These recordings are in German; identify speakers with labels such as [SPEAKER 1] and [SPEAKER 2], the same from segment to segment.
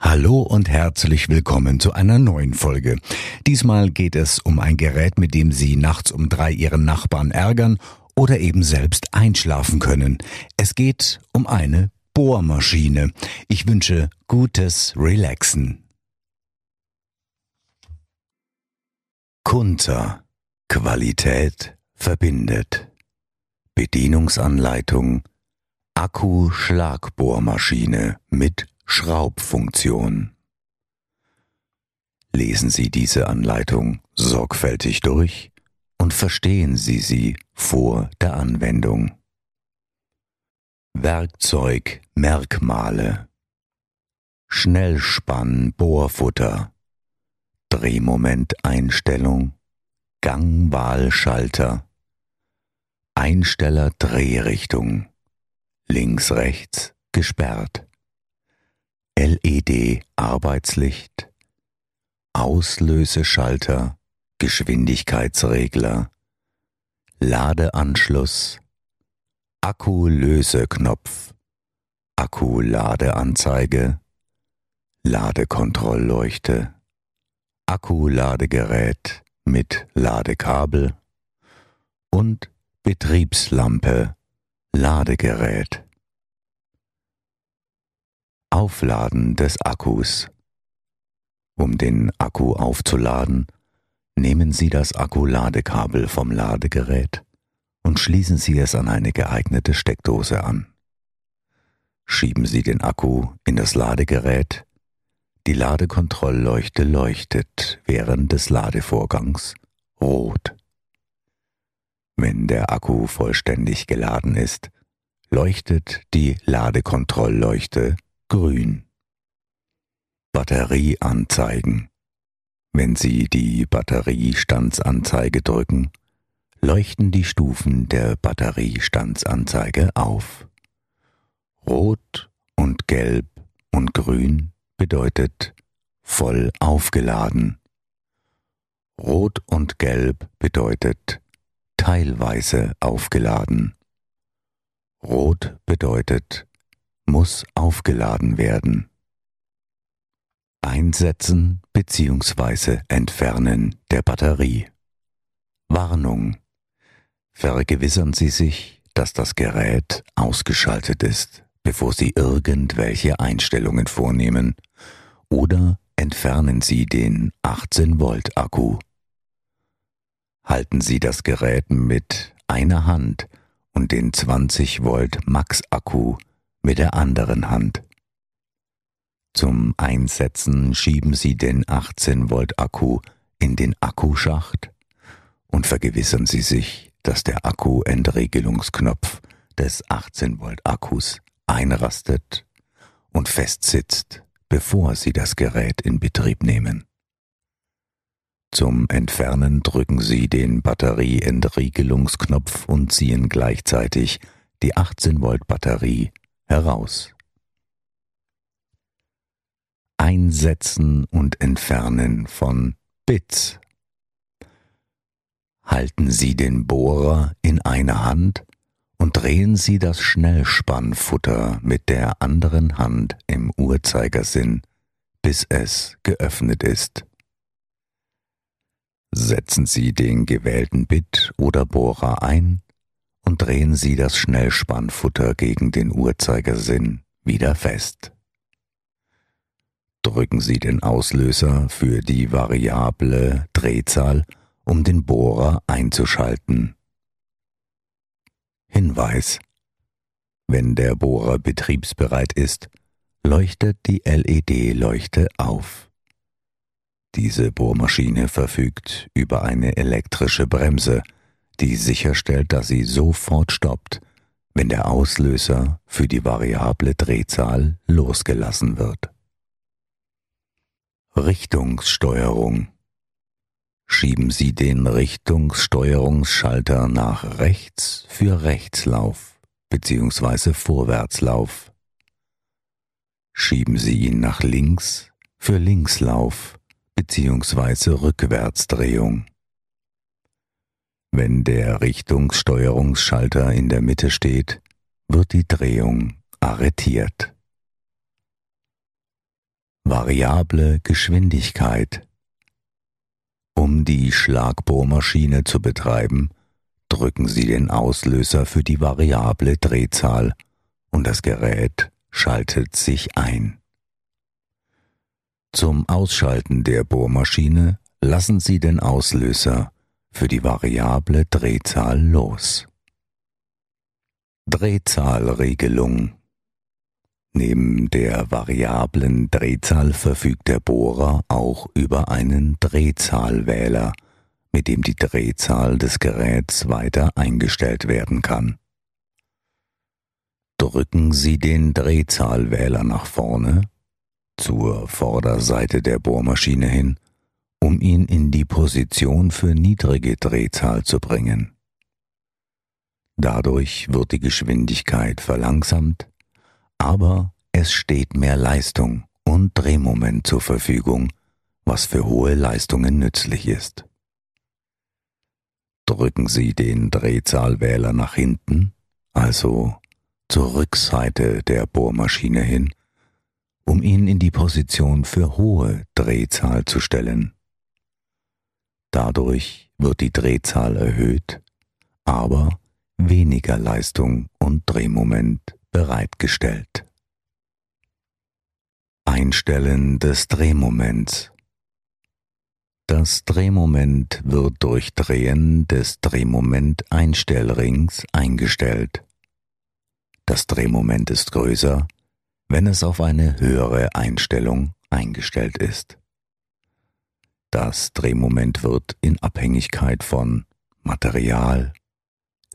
[SPEAKER 1] Hallo und herzlich willkommen zu einer neuen Folge. Diesmal geht es um ein Gerät, mit dem Sie nachts um drei Ihren Nachbarn ärgern oder eben selbst einschlafen können. Es geht um eine Bohrmaschine. Ich wünsche gutes Relaxen. Kunter. Qualität verbindet. Bedienungsanleitung. Akku-Schlagbohrmaschine mit Schraubfunktion. Lesen Sie diese Anleitung sorgfältig durch und verstehen Sie sie vor der Anwendung. Werkzeugmerkmale Schnellspann Bohrfutter. Drehmomenteinstellung Gangwahlschalter. Einsteller Drehrichtung links rechts gesperrt LED Arbeitslicht, Auslöseschalter, Geschwindigkeitsregler, Ladeanschluss, Akkulöseknopf, Akkuladeanzeige, Ladekontrollleuchte, Akkuladegerät mit Ladekabel und Betriebslampe, Ladegerät. Aufladen des Akkus. Um den Akku aufzuladen, nehmen Sie das Akkuladekabel vom Ladegerät und schließen Sie es an eine geeignete Steckdose an. Schieben Sie den Akku in das Ladegerät. Die Ladekontrollleuchte leuchtet während des Ladevorgangs rot. Wenn der Akku vollständig geladen ist, leuchtet die Ladekontrollleuchte grün. Batterie anzeigen. Wenn Sie die Batteriestandsanzeige drücken, leuchten die Stufen der Batteriestandsanzeige auf. Rot und Gelb und Grün bedeutet voll aufgeladen. Rot und Gelb bedeutet teilweise aufgeladen. Rot bedeutet muss aufgeladen werden. Einsetzen bzw. Entfernen der Batterie. Warnung. Vergewissern Sie sich, dass das Gerät ausgeschaltet ist, bevor Sie irgendwelche Einstellungen vornehmen, oder entfernen Sie den 18 Volt Akku. Halten Sie das Gerät mit einer Hand und den 20 Volt Max Akku mit der anderen Hand. Zum Einsetzen schieben Sie den 18 Volt Akku in den Akkuschacht und vergewissern Sie sich, dass der Akku-Entriegelungsknopf des 18 Volt Akkus einrastet und festsitzt, bevor Sie das Gerät in Betrieb nehmen. Zum Entfernen drücken Sie den Batterieentriegelungsknopf und ziehen gleichzeitig die 18 Volt Batterie heraus. Einsetzen und Entfernen von Bits. Halten Sie den Bohrer in einer Hand und drehen Sie das Schnellspannfutter mit der anderen Hand im Uhrzeigersinn, bis es geöffnet ist. Setzen Sie den gewählten Bit oder Bohrer ein und drehen Sie das Schnellspannfutter gegen den Uhrzeigersinn wieder fest. Drücken Sie den Auslöser für die variable Drehzahl, um den Bohrer einzuschalten. Hinweis Wenn der Bohrer betriebsbereit ist, leuchtet die LED-Leuchte auf. Diese Bohrmaschine verfügt über eine elektrische Bremse, die sicherstellt, dass sie sofort stoppt, wenn der Auslöser für die variable Drehzahl losgelassen wird. Richtungssteuerung Schieben Sie den Richtungssteuerungsschalter nach rechts für Rechtslauf bzw. Vorwärtslauf. Schieben Sie ihn nach links für Linkslauf bzw. Rückwärtsdrehung. Wenn der Richtungssteuerungsschalter in der Mitte steht, wird die Drehung arretiert. Variable Geschwindigkeit um die Schlagbohrmaschine zu betreiben, drücken Sie den Auslöser für die variable Drehzahl und das Gerät schaltet sich ein. Zum Ausschalten der Bohrmaschine lassen Sie den Auslöser für die variable Drehzahl los. Drehzahlregelung Neben der variablen Drehzahl verfügt der Bohrer auch über einen Drehzahlwähler, mit dem die Drehzahl des Geräts weiter eingestellt werden kann. Drücken Sie den Drehzahlwähler nach vorne, zur Vorderseite der Bohrmaschine hin, um ihn in die Position für niedrige Drehzahl zu bringen. Dadurch wird die Geschwindigkeit verlangsamt aber es steht mehr Leistung und Drehmoment zur Verfügung, was für hohe Leistungen nützlich ist. Drücken Sie den Drehzahlwähler nach hinten, also zur Rückseite der Bohrmaschine hin, um ihn in die Position für hohe Drehzahl zu stellen. Dadurch wird die Drehzahl erhöht, aber weniger Leistung und Drehmoment bereitgestellt. Einstellen des Drehmoments. Das Drehmoment wird durch Drehen des Drehmoment-Einstellrings eingestellt. Das Drehmoment ist größer, wenn es auf eine höhere Einstellung eingestellt ist. Das Drehmoment wird in Abhängigkeit von Material,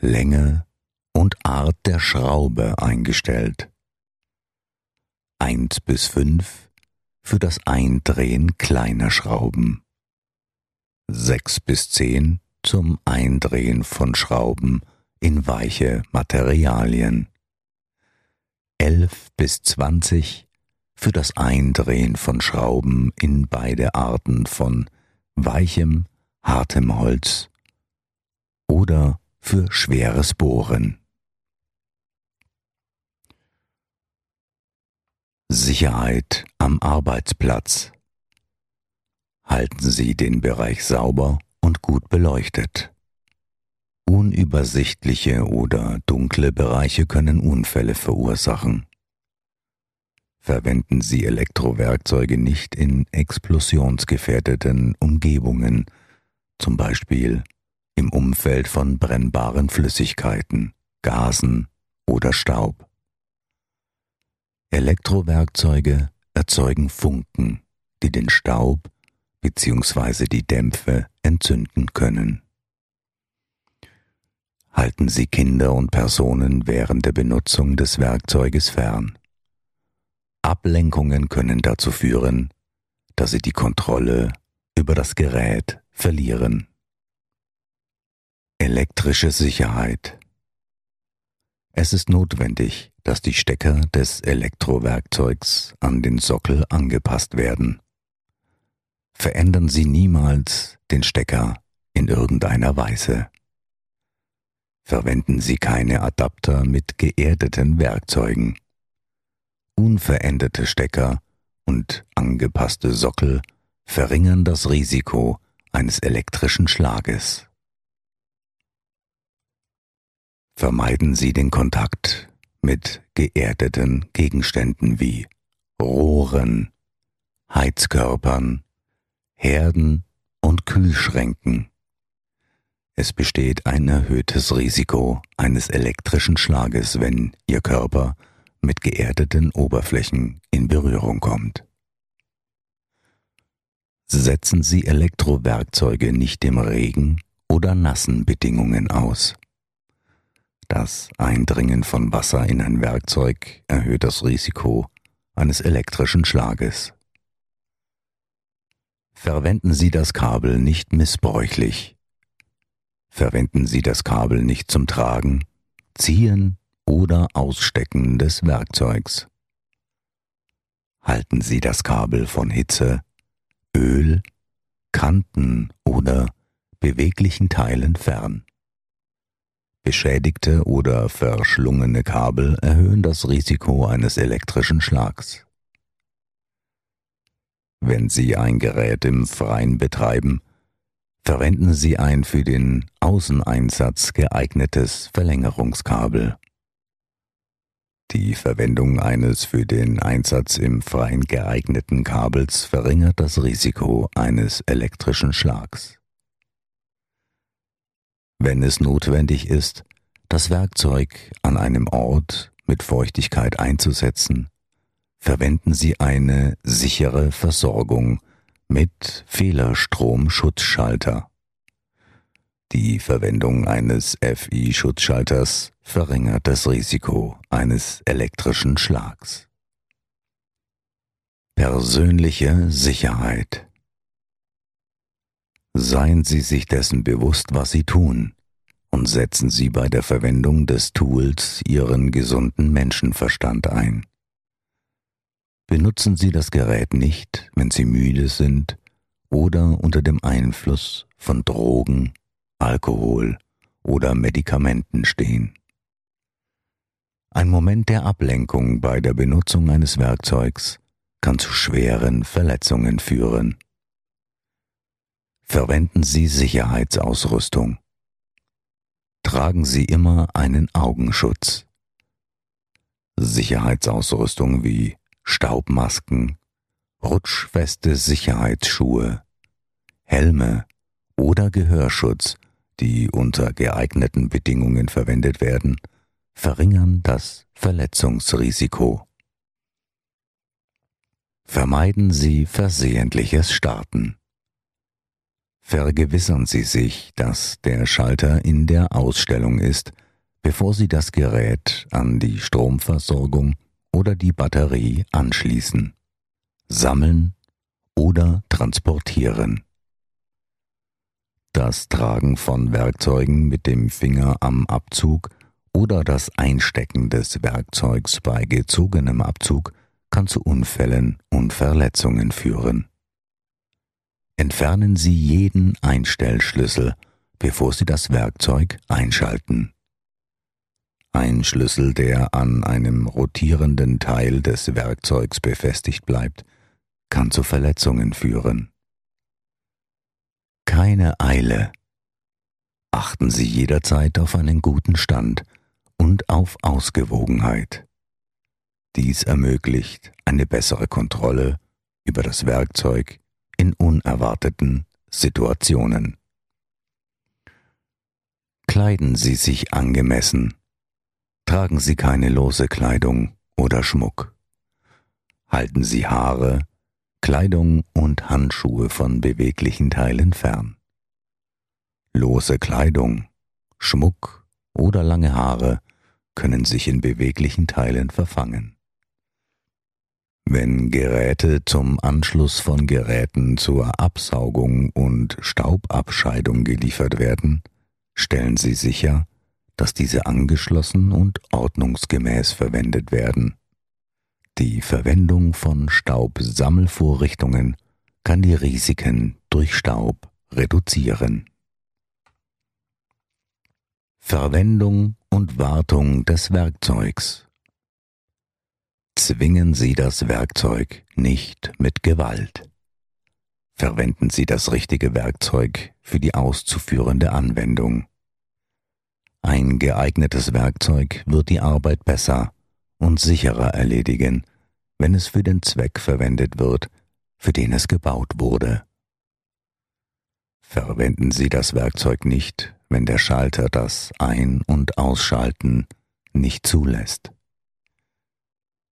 [SPEAKER 1] Länge und Art der Schraube eingestellt. 1 bis 5 für das Eindrehen kleiner Schrauben. 6 bis 10 zum Eindrehen von Schrauben in weiche Materialien. 11 bis 20 für das Eindrehen von Schrauben in beide Arten von weichem, hartem Holz oder für schweres Bohren. Sicherheit am Arbeitsplatz. Halten Sie den Bereich sauber und gut beleuchtet. Unübersichtliche oder dunkle Bereiche können Unfälle verursachen. Verwenden Sie Elektrowerkzeuge nicht in explosionsgefährdeten Umgebungen, zum Beispiel im Umfeld von brennbaren Flüssigkeiten, Gasen oder Staub. Elektrowerkzeuge erzeugen Funken, die den Staub bzw. die Dämpfe entzünden können. Halten Sie Kinder und Personen während der Benutzung des Werkzeuges fern. Ablenkungen können dazu führen, dass Sie die Kontrolle über das Gerät verlieren. Elektrische Sicherheit Es ist notwendig, dass die Stecker des Elektrowerkzeugs an den Sockel angepasst werden. Verändern Sie niemals den Stecker in irgendeiner Weise. Verwenden Sie keine Adapter mit geerdeten Werkzeugen. Unveränderte Stecker und angepasste Sockel verringern das Risiko eines elektrischen Schlages. Vermeiden Sie den Kontakt mit geerdeten Gegenständen wie Rohren, Heizkörpern, Herden und Kühlschränken. Es besteht ein erhöhtes Risiko eines elektrischen Schlages, wenn Ihr Körper mit geerdeten Oberflächen in Berührung kommt. Setzen Sie Elektrowerkzeuge nicht dem Regen oder nassen Bedingungen aus. Das Eindringen von Wasser in ein Werkzeug erhöht das Risiko eines elektrischen Schlages. Verwenden Sie das Kabel nicht missbräuchlich. Verwenden Sie das Kabel nicht zum Tragen, Ziehen oder Ausstecken des Werkzeugs. Halten Sie das Kabel von Hitze, Öl, Kanten oder beweglichen Teilen fern. Beschädigte oder verschlungene Kabel erhöhen das Risiko eines elektrischen Schlags. Wenn Sie ein Gerät im Freien betreiben, verwenden Sie ein für den Außeneinsatz geeignetes Verlängerungskabel. Die Verwendung eines für den Einsatz im Freien geeigneten Kabels verringert das Risiko eines elektrischen Schlags. Wenn es notwendig ist, das Werkzeug an einem Ort mit Feuchtigkeit einzusetzen, verwenden Sie eine sichere Versorgung mit Fehlerstromschutzschalter. Die Verwendung eines FI-Schutzschalters verringert das Risiko eines elektrischen Schlags. Persönliche Sicherheit Seien Sie sich dessen bewusst, was Sie tun, und setzen Sie bei der Verwendung des Tools Ihren gesunden Menschenverstand ein. Benutzen Sie das Gerät nicht, wenn Sie müde sind oder unter dem Einfluss von Drogen, Alkohol oder Medikamenten stehen. Ein Moment der Ablenkung bei der Benutzung eines Werkzeugs kann zu schweren Verletzungen führen. Verwenden Sie Sicherheitsausrüstung. Tragen Sie immer einen Augenschutz. Sicherheitsausrüstung wie Staubmasken, rutschfeste Sicherheitsschuhe, Helme oder Gehörschutz, die unter geeigneten Bedingungen verwendet werden, verringern das Verletzungsrisiko. Vermeiden Sie versehentliches Starten. Vergewissern Sie sich, dass der Schalter in der Ausstellung ist, bevor Sie das Gerät an die Stromversorgung oder die Batterie anschließen, sammeln oder transportieren. Das Tragen von Werkzeugen mit dem Finger am Abzug oder das Einstecken des Werkzeugs bei gezogenem Abzug kann zu Unfällen und Verletzungen führen. Entfernen Sie jeden Einstellschlüssel, bevor Sie das Werkzeug einschalten. Ein Schlüssel, der an einem rotierenden Teil des Werkzeugs befestigt bleibt, kann zu Verletzungen führen. Keine Eile. Achten Sie jederzeit auf einen guten Stand und auf Ausgewogenheit. Dies ermöglicht eine bessere Kontrolle über das Werkzeug in unerwarteten Situationen. Kleiden Sie sich angemessen Tragen Sie keine lose Kleidung oder Schmuck. Halten Sie Haare, Kleidung und Handschuhe von beweglichen Teilen fern. Lose Kleidung, Schmuck oder lange Haare können sich in beweglichen Teilen verfangen. Wenn Geräte zum Anschluss von Geräten zur Absaugung und Staubabscheidung geliefert werden, stellen Sie sicher, dass diese angeschlossen und ordnungsgemäß verwendet werden. Die Verwendung von Staubsammelvorrichtungen kann die Risiken durch Staub reduzieren. Verwendung und Wartung des Werkzeugs Zwingen Sie das Werkzeug nicht mit Gewalt. Verwenden Sie das richtige Werkzeug für die auszuführende Anwendung. Ein geeignetes Werkzeug wird die Arbeit besser und sicherer erledigen, wenn es für den Zweck verwendet wird, für den es gebaut wurde. Verwenden Sie das Werkzeug nicht, wenn der Schalter das Ein- und Ausschalten nicht zulässt.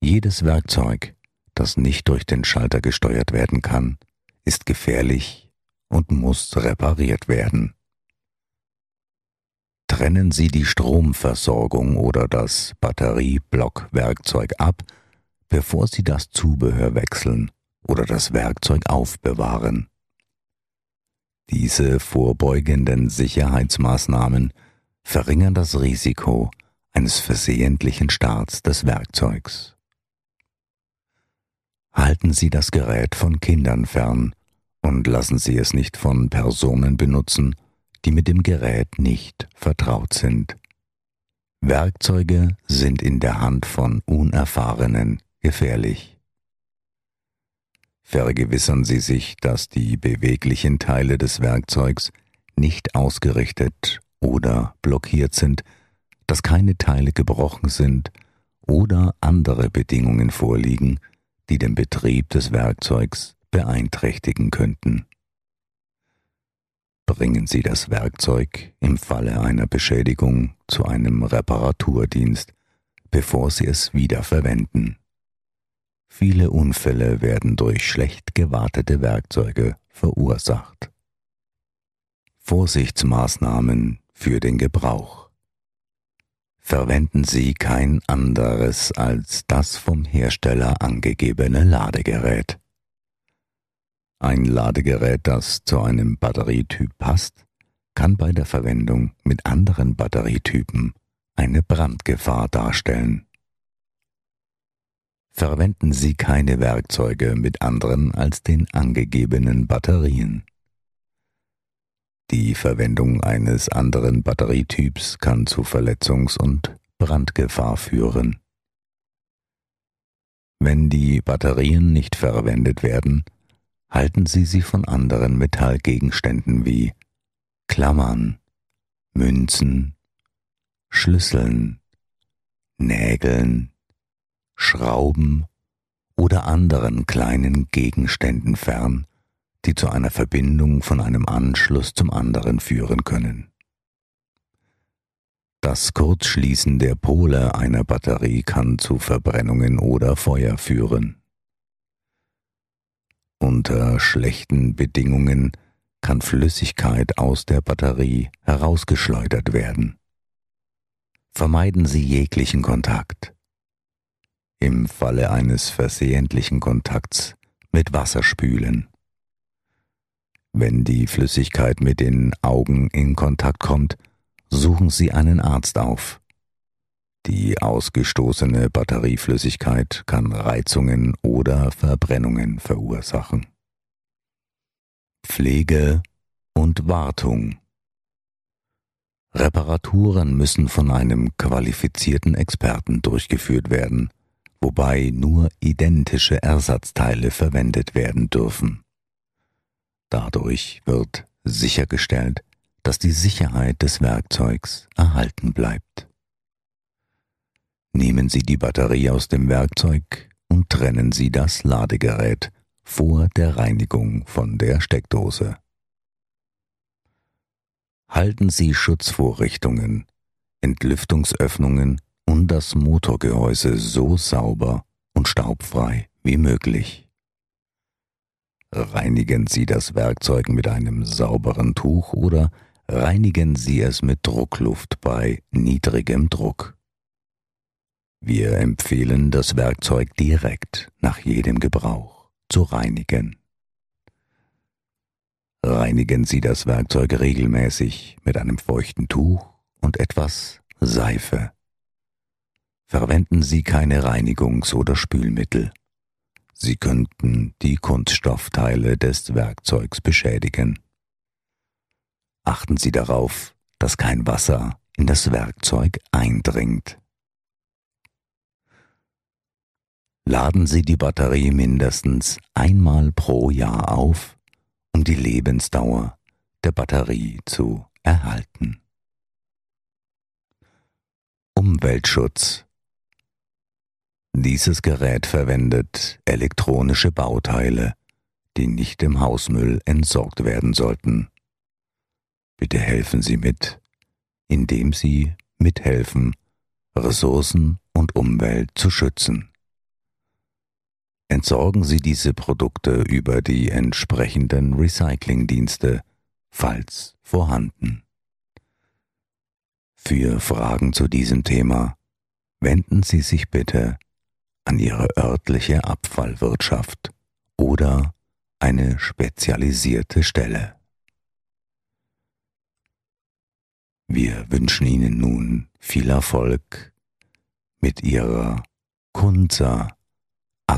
[SPEAKER 1] Jedes Werkzeug, das nicht durch den Schalter gesteuert werden kann, ist gefährlich und muss repariert werden trennen Sie die Stromversorgung oder das Batterieblockwerkzeug ab, bevor Sie das Zubehör wechseln oder das Werkzeug aufbewahren Diese vorbeugenden Sicherheitsmaßnahmen verringern das Risiko eines versehentlichen Starts des Werkzeugs. Halten Sie das Gerät von Kindern fern und lassen Sie es nicht von Personen benutzen, die mit dem Gerät nicht vertraut sind. Werkzeuge sind in der Hand von Unerfahrenen gefährlich. Vergewissern Sie sich, dass die beweglichen Teile des Werkzeugs nicht ausgerichtet oder blockiert sind, dass keine Teile gebrochen sind oder andere Bedingungen vorliegen, die den Betrieb des Werkzeugs beeinträchtigen könnten. Bringen Sie das Werkzeug im Falle einer Beschädigung zu einem Reparaturdienst, bevor Sie es wieder verwenden. Viele Unfälle werden durch schlecht gewartete Werkzeuge verursacht. Vorsichtsmaßnahmen für den Gebrauch. Verwenden Sie kein anderes als das vom Hersteller angegebene Ladegerät. Ein Ladegerät, das zu einem Batterietyp passt, kann bei der Verwendung mit anderen Batterietypen eine Brandgefahr darstellen verwenden Sie keine Werkzeuge mit anderen als den angegebenen Batterien. Die Verwendung eines anderen Batterietyps kann zu Verletzungs- und Brandgefahr führen. Wenn die Batterien nicht verwendet werden, halten Sie sie von anderen Metallgegenständen wie Klammern, Münzen, Schlüsseln, Nägeln, Schrauben oder anderen kleinen Gegenständen fern, die zu einer Verbindung von einem Anschluss zum anderen führen können. Das Kurzschließen der Pole einer Batterie kann zu Verbrennungen oder Feuer führen. Unter schlechten Bedingungen kann Flüssigkeit aus der Batterie herausgeschleudert werden. Vermeiden Sie jeglichen Kontakt im Falle eines versehentlichen Kontakts mit Wasser spülen. Wenn die Flüssigkeit mit den Augen in Kontakt kommt, suchen Sie einen Arzt auf. Die ausgestoßene Batterieflüssigkeit kann Reizungen oder Verbrennungen verursachen. Pflege und Wartung Reparaturen müssen von einem qualifizierten Experten durchgeführt werden, wobei nur identische Ersatzteile verwendet werden dürfen. Dadurch wird sichergestellt, dass die Sicherheit des Werkzeugs erhalten bleibt. Nehmen Sie die Batterie aus dem Werkzeug und trennen Sie das Ladegerät vor der Reinigung von der Steckdose. Halten Sie Schutzvorrichtungen, Entlüftungsöffnungen und das Motorgehäuse so sauber und staubfrei wie möglich. Reinigen Sie das Werkzeug mit einem sauberen Tuch oder reinigen Sie es mit Druckluft bei niedrigem Druck. Wir empfehlen, das Werkzeug direkt nach jedem Gebrauch zu reinigen. Reinigen Sie das Werkzeug regelmäßig mit einem feuchten Tuch und etwas Seife. Verwenden Sie keine Reinigungs- oder Spülmittel. Sie könnten die Kunststoffteile des Werkzeugs beschädigen. Achten Sie darauf, dass kein Wasser in das Werkzeug eindringt. Laden Sie die Batterie mindestens einmal pro Jahr auf, um die Lebensdauer der Batterie zu erhalten. Umweltschutz dieses Gerät verwendet elektronische Bauteile, die nicht im Hausmüll entsorgt werden sollten. Bitte helfen Sie mit, indem Sie mithelfen, Ressourcen und Umwelt zu schützen. Entsorgen Sie diese Produkte über die entsprechenden Recyclingdienste, falls vorhanden. Für Fragen zu diesem Thema wenden Sie sich bitte an ihre örtliche Abfallwirtschaft oder eine spezialisierte Stelle. Wir wünschen Ihnen nun viel Erfolg mit Ihrer Kunza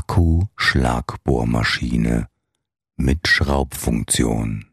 [SPEAKER 1] Akku-Schlagbohrmaschine mit Schraubfunktion.